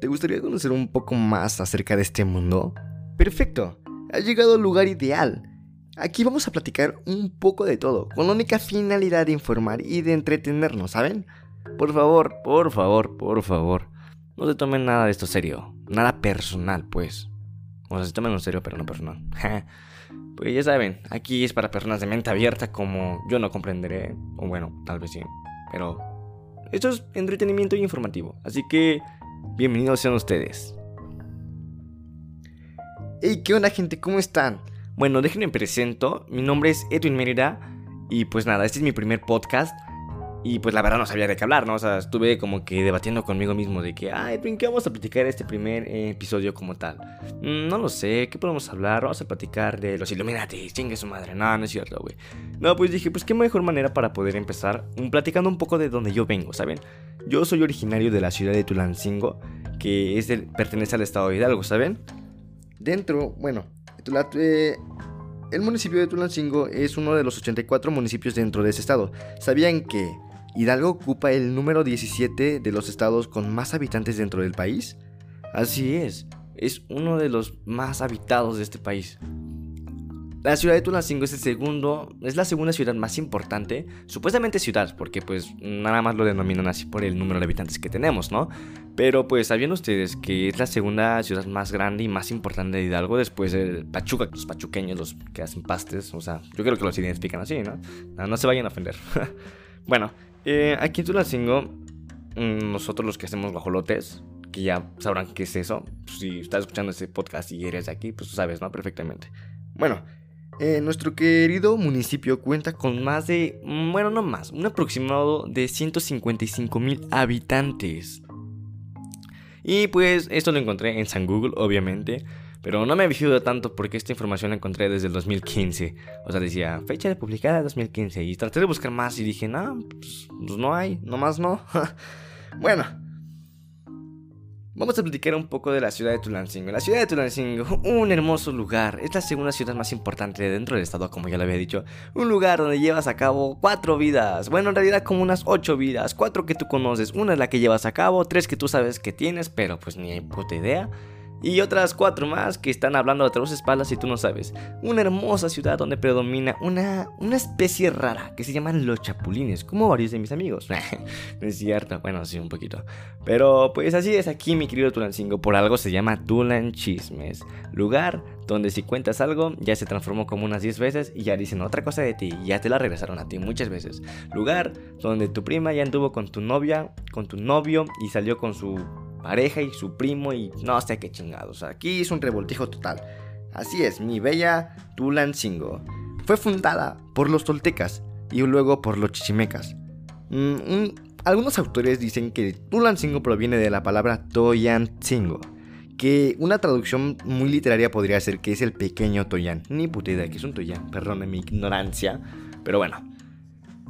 ¿Te gustaría conocer un poco más acerca de este mundo? Perfecto, has llegado al lugar ideal. Aquí vamos a platicar un poco de todo, con la única finalidad de informar y de entretenernos, ¿saben? Por favor, por favor, por favor, no se tomen nada de esto serio, nada personal, pues. O sea, se tomen en serio, pero no personal. pues ya saben, aquí es para personas de mente abierta como yo no comprenderé, o bueno, tal vez sí, pero esto es entretenimiento y informativo, así que bienvenidos sean ustedes. Hey, ¿qué onda gente? ¿Cómo están? Bueno, déjenme presento, mi nombre es Edwin Mérida y pues nada, este es mi primer podcast y pues la verdad no sabía de qué hablar, ¿no? O sea, estuve como que debatiendo conmigo mismo de que, ah, Edwin, ¿qué vamos a platicar este primer eh, episodio como tal? Mm, no lo sé, ¿qué podemos hablar? Vamos a platicar de los Illuminati, chingue su madre. No, no es cierto, güey. No, pues dije, pues qué mejor manera para poder empezar um, platicando un poco de donde yo vengo, ¿saben? Yo soy originario de la ciudad de Tulancingo, que es pertenece al estado de Hidalgo, ¿saben? Dentro, bueno, eh, el municipio de Tulancingo es uno de los 84 municipios dentro de ese estado. ¿Sabían que Hidalgo ocupa el número 17 de los estados con más habitantes dentro del país. Así es, es uno de los más habitados de este país. La ciudad de Tulancingo es el segundo, es la segunda ciudad más importante, supuestamente ciudad, porque pues nada más lo denominan así por el número de habitantes que tenemos, ¿no? Pero pues sabían ustedes que es la segunda ciudad más grande y más importante de Hidalgo después de Pachuca, los pachuqueños, los que hacen pastes, o sea, yo creo que los identifican así, ¿no? No, se vayan a ofender. bueno, eh, aquí en Tulancingo, mm, nosotros los que hacemos guajolotes, que ya sabrán qué es eso. Pues, si estás escuchando este podcast y eres de aquí, pues tú sabes, ¿no? Perfectamente. Bueno, eh, nuestro querido municipio cuenta con más de, mm, bueno, no más, un aproximado de 155 mil habitantes. Y pues esto lo encontré en San Google, obviamente. Pero no me fijado tanto porque esta información la encontré desde el 2015. O sea, decía fecha de publicada 2015. Y traté de buscar más y dije, no, pues, pues no hay, nomás no. bueno, Vamos a platicar un poco de la ciudad de Tulancingo. La ciudad de Tulancingo, un hermoso lugar. Es la segunda ciudad más importante dentro del estado, como ya lo había dicho. Un lugar donde llevas a cabo cuatro vidas. Bueno, en realidad como unas ocho vidas. Cuatro que tú conoces. Una es la que llevas a cabo, tres que tú sabes que tienes, pero pues ni hay puta idea y otras cuatro más que están hablando a tus espaldas y tú no sabes. Una hermosa ciudad donde predomina una, una especie rara que se llaman los chapulines, como varios de mis amigos. no es cierto, bueno, sí, un poquito. Pero pues así es aquí, mi querido Tulancingo. Por algo se llama Tulan Chismes. Lugar donde si cuentas algo ya se transformó como unas 10 veces y ya dicen otra cosa de ti y ya te la regresaron a ti muchas veces. Lugar donde tu prima ya anduvo con tu novia, con tu novio y salió con su pareja y su primo y no sé qué chingados. Aquí es un revoltijo total. Así es, mi bella Tulancingo. Fue fundada por los toltecas y luego por los chichimecas. Mm, algunos autores dicen que Tulancingo proviene de la palabra Toyancingo, que una traducción muy literaria podría ser que es el pequeño Toyan. Ni puta idea que es un Toyan, perdone mi ignorancia, pero bueno.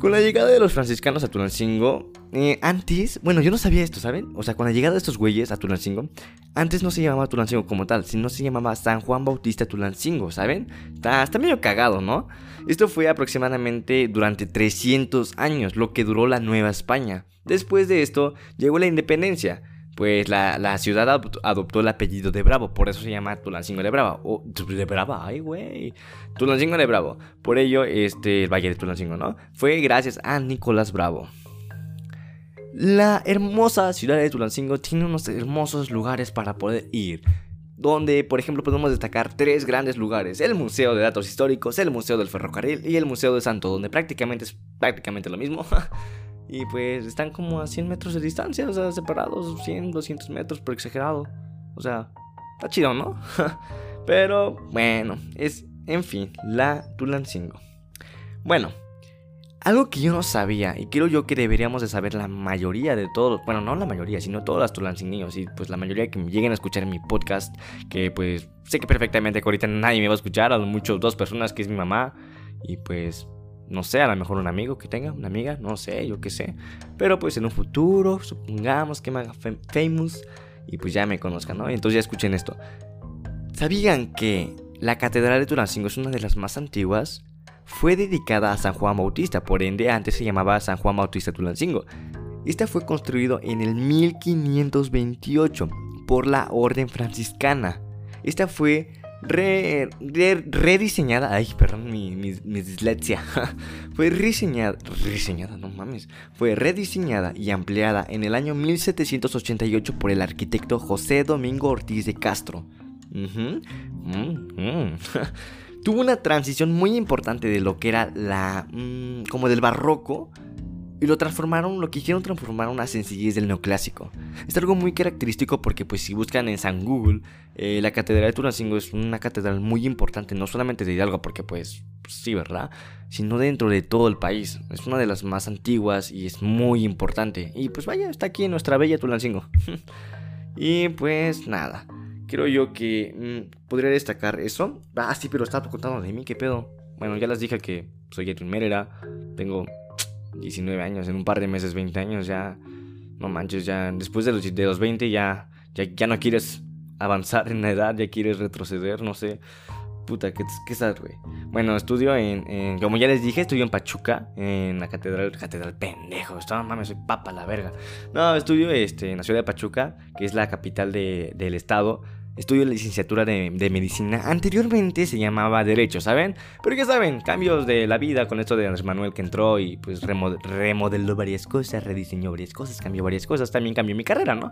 Con la llegada de los franciscanos a Tulancingo, eh, antes, bueno, yo no sabía esto, ¿saben? O sea, con la llegada de estos güeyes a Tulancingo, antes no se llamaba Tulancingo como tal, sino se llamaba San Juan Bautista Tulancingo, ¿saben? Está, está medio cagado, ¿no? Esto fue aproximadamente durante 300 años, lo que duró la Nueva España. Después de esto, llegó la independencia. Pues la, ciudad adoptó el apellido de Bravo, por eso se llama Tulancingo de Bravo. Oh, de Brava, ay, güey. Tulancingo de Bravo. Por ello, este, el Valle de Tulancingo, ¿no? Fue gracias a Nicolás Bravo. La hermosa ciudad de Tulancingo tiene unos hermosos lugares para poder ir. Donde, por ejemplo, podemos destacar tres grandes lugares: el Museo de Datos Históricos, el Museo del Ferrocarril y el Museo de Santo, donde prácticamente es prácticamente lo mismo. y pues están como a 100 metros de distancia, o sea, separados 100, 200 metros por exagerado. O sea, está chido, ¿no? Pero bueno, es, en fin, la Tulancingo. Bueno, algo que yo no sabía y creo yo que deberíamos de saber la mayoría de todos, bueno, no la mayoría, sino todas las niños y pues la mayoría que lleguen a escuchar en mi podcast, que pues sé que perfectamente que ahorita nadie me va a escuchar, a lo mucho dos personas que es mi mamá y pues no sé, a lo mejor un amigo que tenga, una amiga, no sé, yo qué sé, pero pues en un futuro, supongamos que me haga famous y pues ya me conozcan, ¿no? Y entonces ya escuchen esto. ¿Sabían que la Catedral de Tulancingo es una de las más antiguas? fue dedicada a San Juan Bautista, por ende antes se llamaba San Juan Bautista Tulancingo. Esta fue construido en el 1528 por la Orden Franciscana. Esta fue rediseñada. Ay, perdón, mi, mi, dislexia. fue rediseñada. No mames. Fue rediseñada y ampliada en el año 1788 por el arquitecto José Domingo Ortiz de Castro. Tuvo una transición muy importante de lo que era la. Mm, como del barroco y lo transformaron, lo que hicieron transformar una sencillez del neoclásico. Es algo muy característico porque pues si buscan en San Google, eh, la Catedral de Tulancingo es una catedral muy importante, no solamente de Hidalgo, porque pues, sí, ¿verdad? Sino dentro de todo el país. Es una de las más antiguas y es muy importante. Y pues vaya, está aquí en nuestra bella Tulancingo. y pues nada, creo yo que mm, podría destacar eso. Ah, sí, pero estaba contando de mí, ¿qué pedo? Bueno, ya les dije que soy Edwin Merera, tengo 19 años, en un par de meses 20 años, ya, no manches, ya después de los, de los 20 ya, ya, ya no quieres avanzar en la edad, ya quieres retroceder, no sé. Puta, ¿qué, qué sabes, güey? Bueno, estudio en, como ya les dije, estudio en Pachuca, en la catedral, catedral pendejo, estaba mames, soy papa la verga. No, estudio este, en la ciudad de Pachuca, que es la capital de, del estado. Estudio la licenciatura de, medicina. Anteriormente se llamaba Derecho, ¿saben? Pero ya saben, cambios de la vida con esto de Andrés Manuel que entró y pues remodeló varias cosas, rediseñó varias cosas, cambió varias cosas. También cambió mi carrera, ¿no?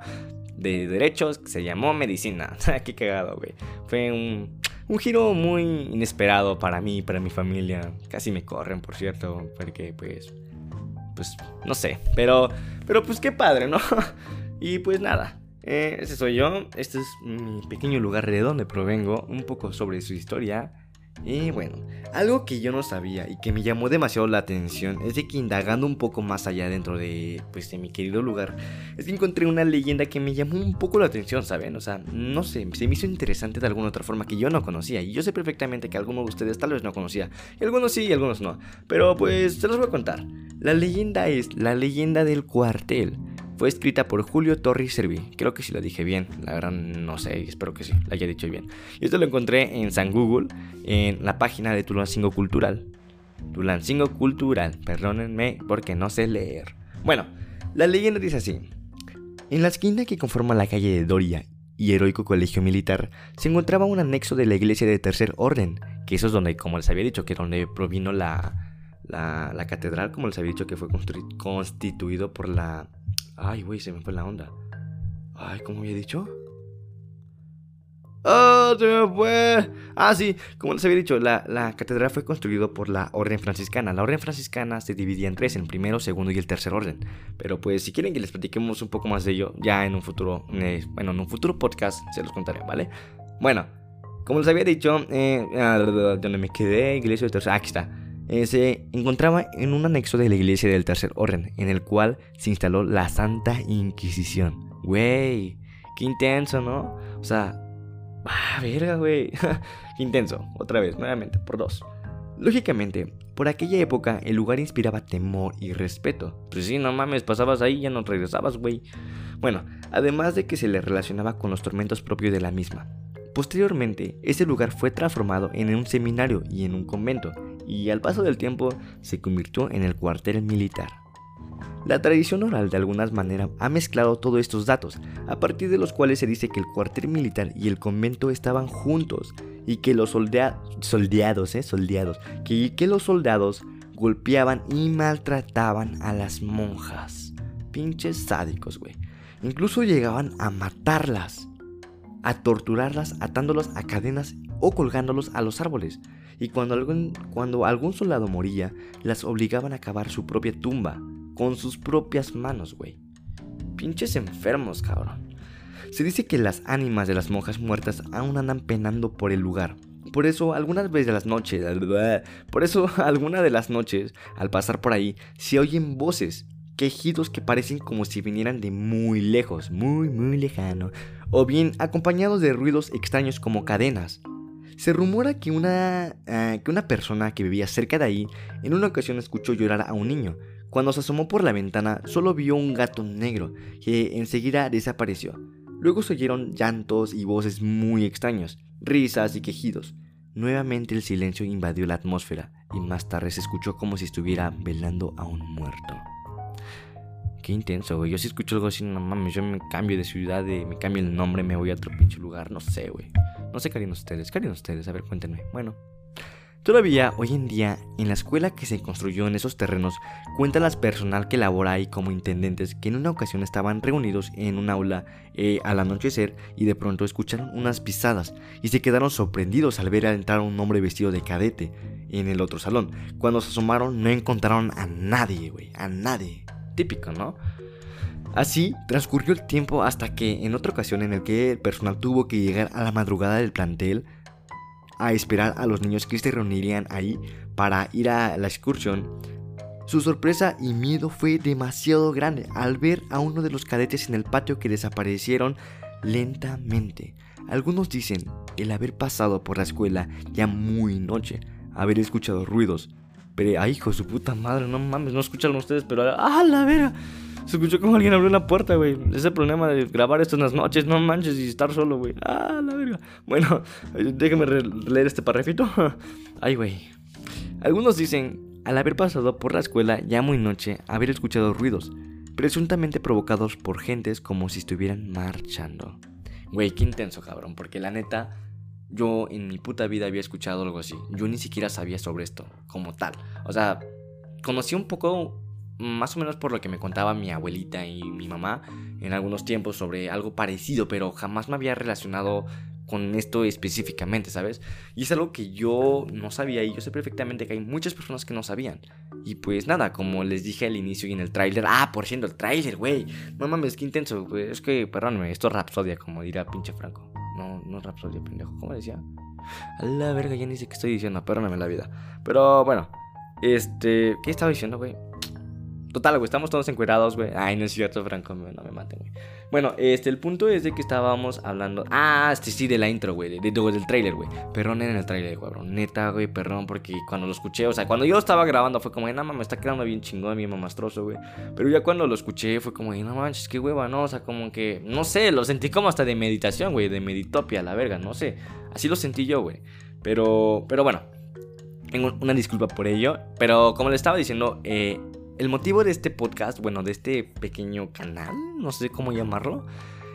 De Derechos se llamó Medicina. Qué cagado, güey. Fue un, un giro muy inesperado para mí para mi familia. Casi me corren, por cierto, porque pues. Pues no sé. Pero. Pero pues qué padre, ¿no? y pues nada. Eh, ese soy yo, este es mi pequeño lugar de donde provengo, un poco sobre su historia. Y bueno, algo que yo no sabía y que me llamó demasiado la atención es de que indagando un poco más allá dentro de, pues, de mi querido lugar, es que encontré una leyenda que me llamó un poco la atención, ¿saben? O sea, no sé, se me hizo interesante de alguna otra forma que yo no conocía. Y yo sé perfectamente que alguno de ustedes tal vez no conocía. Y algunos sí y algunos no. Pero pues se los voy a contar. La leyenda es la leyenda del cuartel. Fue escrita por Julio Torres Serví. Creo que sí la dije bien. La verdad no sé, espero que sí, la haya dicho bien. Y esto lo encontré en San Google, en la página de Tulancingo Cultural. Tulancingo Cultural, perdónenme porque no sé leer. Bueno, la leyenda dice así. En la esquina que conforma la calle de Doria y Heroico Colegio Militar se encontraba un anexo de la iglesia de Tercer Orden, que eso es donde, como les había dicho, que donde provino la, la, la catedral, como les había dicho, que fue constituido por la Ay, güey, se me fue la onda. Ay, ¿cómo había dicho? ¡Oh, se me fue! Ah, sí, como les había dicho, la, la, catedral fue construida por la Orden Franciscana. La Orden Franciscana se dividía en tres, en primero, segundo y el tercer orden. Pero pues, si quieren que les platiquemos un poco más de ello, ya en un futuro, eh, bueno, en un futuro podcast se los contaré, ¿vale? Bueno, como les había dicho, eh, ah, donde me quedé, iglesia de tercer, aquí está. Eh, se encontraba en un anexo de la iglesia del Tercer Orden, en el cual se instaló la Santa Inquisición. Güey, qué intenso, ¿no? O sea, ah, verga, güey. qué intenso, otra vez, nuevamente, por dos. Lógicamente, por aquella época el lugar inspiraba temor y respeto. Pues sí, no mames, pasabas ahí y ya no regresabas, güey. Bueno, además de que se le relacionaba con los tormentos propios de la misma. Posteriormente, ese lugar fue transformado en un seminario y en un convento, y al paso del tiempo se convirtió en el cuartel militar. La tradición oral de alguna manera ha mezclado todos estos datos, a partir de los cuales se dice que el cuartel militar y el convento estaban juntos y que los soldados, eh, soldados, que, que los soldados golpeaban y maltrataban a las monjas. Pinches sádicos, güey. Incluso llegaban a matarlas, a torturarlas atándolas a cadenas o colgándolos a los árboles y cuando algún, cuando algún soldado moría, las obligaban a cavar su propia tumba, con sus propias manos, güey. Pinches enfermos, cabrón. Se dice que las ánimas de las monjas muertas aún andan penando por el lugar. Por eso, algunas veces de las noches, por eso, algunas de las noches, al pasar por ahí, se oyen voces, quejidos que parecen como si vinieran de muy lejos, muy, muy lejano, o bien acompañados de ruidos extraños como cadenas, se rumora que una, ah, que una persona que vivía cerca de ahí en una ocasión escuchó llorar a un niño. Cuando se asomó por la ventana solo vio un gato negro que enseguida desapareció. Luego se oyeron llantos y voces muy extraños, risas y quejidos. Nuevamente el silencio invadió la atmósfera y más tarde se escuchó como si estuviera velando a un muerto. Qué intenso, güey. Yo sí escucho algo así, no mames, yo me cambio de ciudad, de, me cambio el nombre, me voy a otro pinche lugar, no sé, güey. No sé qué harían ustedes, qué harían ustedes, a ver, cuéntenme. Bueno. Todavía hoy en día, en la escuela que se construyó en esos terrenos, cuentan las personal que labora ahí como intendentes que en una ocasión estaban reunidos en un aula eh, al anochecer y de pronto escucharon unas pisadas y se quedaron sorprendidos al ver entrar a un hombre vestido de cadete en el otro salón. Cuando se asomaron no encontraron a nadie, güey, a nadie. Típico, ¿no? Así transcurrió el tiempo hasta que en otra ocasión en el que el personal tuvo que llegar a la madrugada del plantel, a esperar a los niños que se reunirían ahí para ir a la excursión, su sorpresa y miedo fue demasiado grande al ver a uno de los cadetes en el patio que desaparecieron lentamente. Algunos dicen el haber pasado por la escuela ya muy noche, haber escuchado ruidos. Pero, ay, hijo su puta madre, no mames, no escucharon ustedes, pero, ah, la vera. Se escuchó como alguien abrió la puerta, güey. Ese problema de grabar esto en las noches, no manches, y estar solo, güey. Ah, la verga. Bueno, déjame leer este parrafito. Ay, güey. Algunos dicen, al haber pasado por la escuela ya muy noche, haber escuchado ruidos, presuntamente provocados por gentes como si estuvieran marchando. Güey, qué intenso, cabrón, porque la neta, yo en mi puta vida había escuchado algo así. Yo ni siquiera sabía sobre esto, como tal. O sea, conocí un poco más o menos por lo que me contaba mi abuelita y mi mamá en algunos tiempos sobre algo parecido, pero jamás me había relacionado con esto específicamente, ¿sabes? Y es algo que yo no sabía y yo sé perfectamente que hay muchas personas que no sabían. Y pues nada, como les dije al inicio y en el tráiler, ah, por cierto, el tráiler, güey. No mames, qué intenso, güey. Es que, perdóname, esto es Rapsodia, como dirá pinche Franco. No, no es Rapsodia, pendejo. ¿Cómo decía? A la verga, ya ni sé qué estoy diciendo, perdóname la vida. Pero bueno, este, ¿qué estaba diciendo, güey? Total, güey, estamos todos encuerados, güey. Ay, no es cierto, Franco, no me maten, güey. Bueno, este, el punto es de que estábamos hablando. Ah, este sí, de la intro, güey. De, del trailer, güey. Perdón en el trailer, güey, Neta, güey, perdón, porque cuando lo escuché, o sea, cuando yo estaba grabando fue como, no me está quedando bien chingón, bien mamastroso, güey. Pero ya cuando lo escuché fue como, no manches, qué hueva, ¿no? O sea, como que, no sé, lo sentí como hasta de meditación, güey, de meditopia, la verga, no sé. Así lo sentí yo, güey. Pero, pero bueno. Tengo una disculpa por ello. Pero como le estaba diciendo, eh el motivo de este podcast, bueno, de este pequeño canal, no sé cómo llamarlo,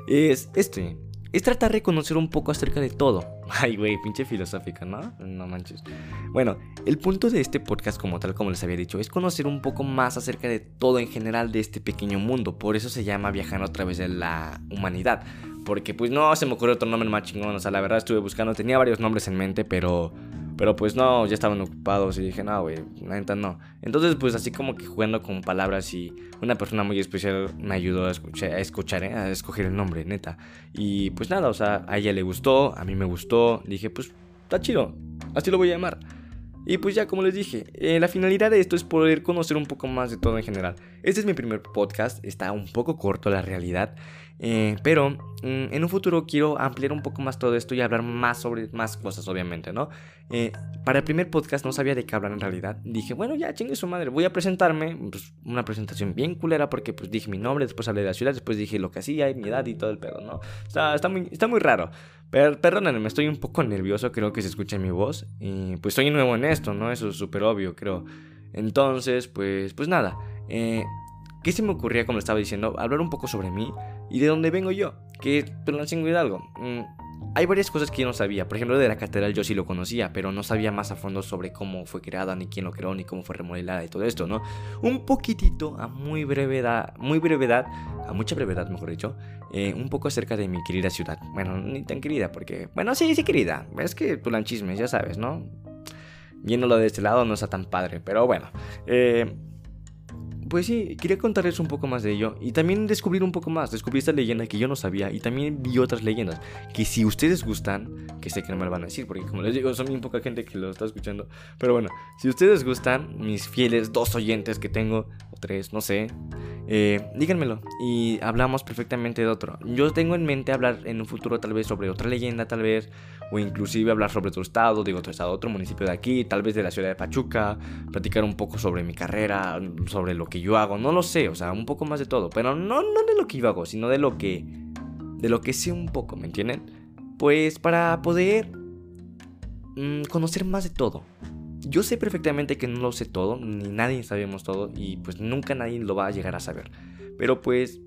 es este. Es tratar de conocer un poco acerca de todo. Ay, güey, pinche filosófica, ¿no? No manches. Bueno, el punto de este podcast, como tal, como les había dicho, es conocer un poco más acerca de todo en general de este pequeño mundo. Por eso se llama Viajando a través de la humanidad. Porque, pues, no se me ocurrió otro nombre más chingón. O sea, la verdad estuve buscando, tenía varios nombres en mente, pero pero pues no, ya estaban ocupados y dije, no, güey, la neta no. Entonces, pues así como que jugando con palabras y una persona muy especial me ayudó a escuchar, ¿eh? a escoger el nombre, neta. Y pues nada, o sea, a ella le gustó, a mí me gustó. Dije, pues está chido, así lo voy a llamar. Y pues ya como les dije, eh, la finalidad de esto es poder conocer un poco más de todo en general. Este es mi primer podcast, está un poco corto la realidad, eh, pero mm, en un futuro quiero ampliar un poco más todo esto y hablar más sobre más cosas, obviamente, ¿no? Eh, para el primer podcast no sabía de qué hablar en realidad. Dije, bueno, ya chingue su madre, voy a presentarme, pues una presentación bien culera porque pues dije mi nombre, después hablé de la ciudad, después dije lo que hacía, mi edad y todo el pedo, ¿no? Está, está, muy, está muy raro. Pero, perdónenme, estoy un poco nervioso, creo que se escucha mi voz. Y pues soy nuevo en esto, ¿no? Eso es súper obvio, creo. Entonces, pues, pues nada. Eh, ¿Qué se me ocurría, como estaba diciendo? Hablar un poco sobre mí y de dónde vengo yo, que es Tulancingo Hidalgo. Mm, hay varias cosas que yo no sabía. Por ejemplo, de la catedral yo sí lo conocía, pero no sabía más a fondo sobre cómo fue creada, ni quién lo creó, ni cómo fue remodelada y todo esto, ¿no? Un poquitito, a muy brevedad, muy brevedad, a mucha brevedad, mejor dicho, eh, un poco acerca de mi querida ciudad. Bueno, ni tan querida, porque, bueno, sí, sí querida. Es que chismes, ya sabes, ¿no? Viéndolo de este lado no está tan padre, pero bueno. Eh, pues sí, quería contarles un poco más de ello y también descubrir un poco más. Descubrí esta leyenda que yo no sabía y también vi otras leyendas que si ustedes gustan, que sé que no me lo van a decir porque como les digo, son muy poca gente que lo está escuchando. Pero bueno, si ustedes gustan, mis fieles dos oyentes que tengo, o tres, no sé, eh, díganmelo y hablamos perfectamente de otro. Yo tengo en mente hablar en un futuro tal vez sobre otra leyenda, tal vez o inclusive hablar sobre otro estado, digo otro estado, otro municipio de aquí, tal vez de la ciudad de Pachuca, platicar un poco sobre mi carrera, sobre lo que yo hago, no lo sé, o sea, un poco más de todo, pero no, no de lo que yo hago, sino de lo que, de lo que sé un poco, ¿me entienden? Pues para poder mm, conocer más de todo. yo sé perfectamente que no lo sé todo, ni nadie sabemos todo, y pues nunca nadie lo va a llegar a saber. Pero pues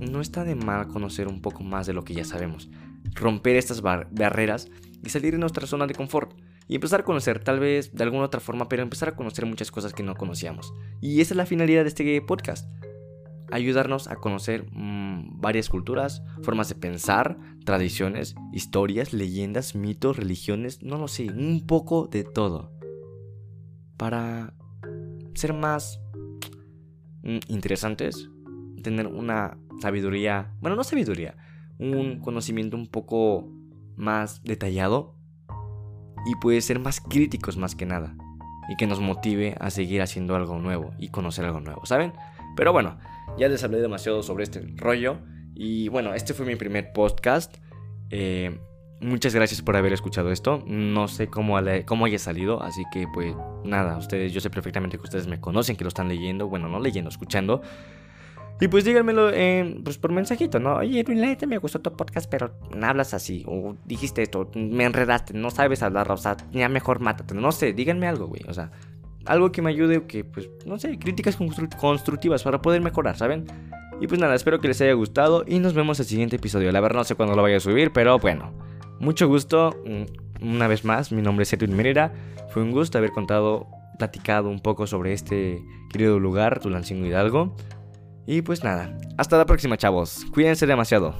no está de mal conocer un poco más de lo que ya sabemos, romper estas barreras y salir de nuestra zona de confort y empezar a conocer, tal vez de alguna otra forma, pero empezar a conocer muchas cosas que no conocíamos. Y esa es la finalidad de este podcast. Ayudarnos a conocer mm, varias culturas, formas de pensar, tradiciones, historias, leyendas, mitos, religiones, no lo sé, un poco de todo. Para ser más mm, interesantes, tener una sabiduría, bueno, no sabiduría, un conocimiento un poco más detallado y puede ser más críticos más que nada y que nos motive a seguir haciendo algo nuevo y conocer algo nuevo, ¿saben? Pero bueno, ya les hablé demasiado sobre este rollo y bueno, este fue mi primer podcast. Eh, muchas gracias por haber escuchado esto. No sé cómo, cómo haya salido, así que pues nada, ustedes, yo sé perfectamente que ustedes me conocen, que lo están leyendo, bueno, no leyendo, escuchando. Y pues díganmelo pues por mensajito, ¿no? Oye, neta me gustó tu podcast, pero hablas así. O dijiste esto, me enredaste, no sabes hablar, o sea, ya mejor mátate. No sé, díganme algo, güey. O sea, algo que me ayude que, pues, no sé, críticas constructivas para poder mejorar, ¿saben? Y pues nada, espero que les haya gustado y nos vemos el siguiente episodio. La verdad no sé cuándo lo vaya a subir, pero bueno. Mucho gusto. Mm, una vez más, mi nombre es Edwin Merera. Fue un gusto haber contado, platicado un poco sobre este querido lugar, Tulancingo Hidalgo. Y pues nada, hasta la próxima chavos, cuídense demasiado.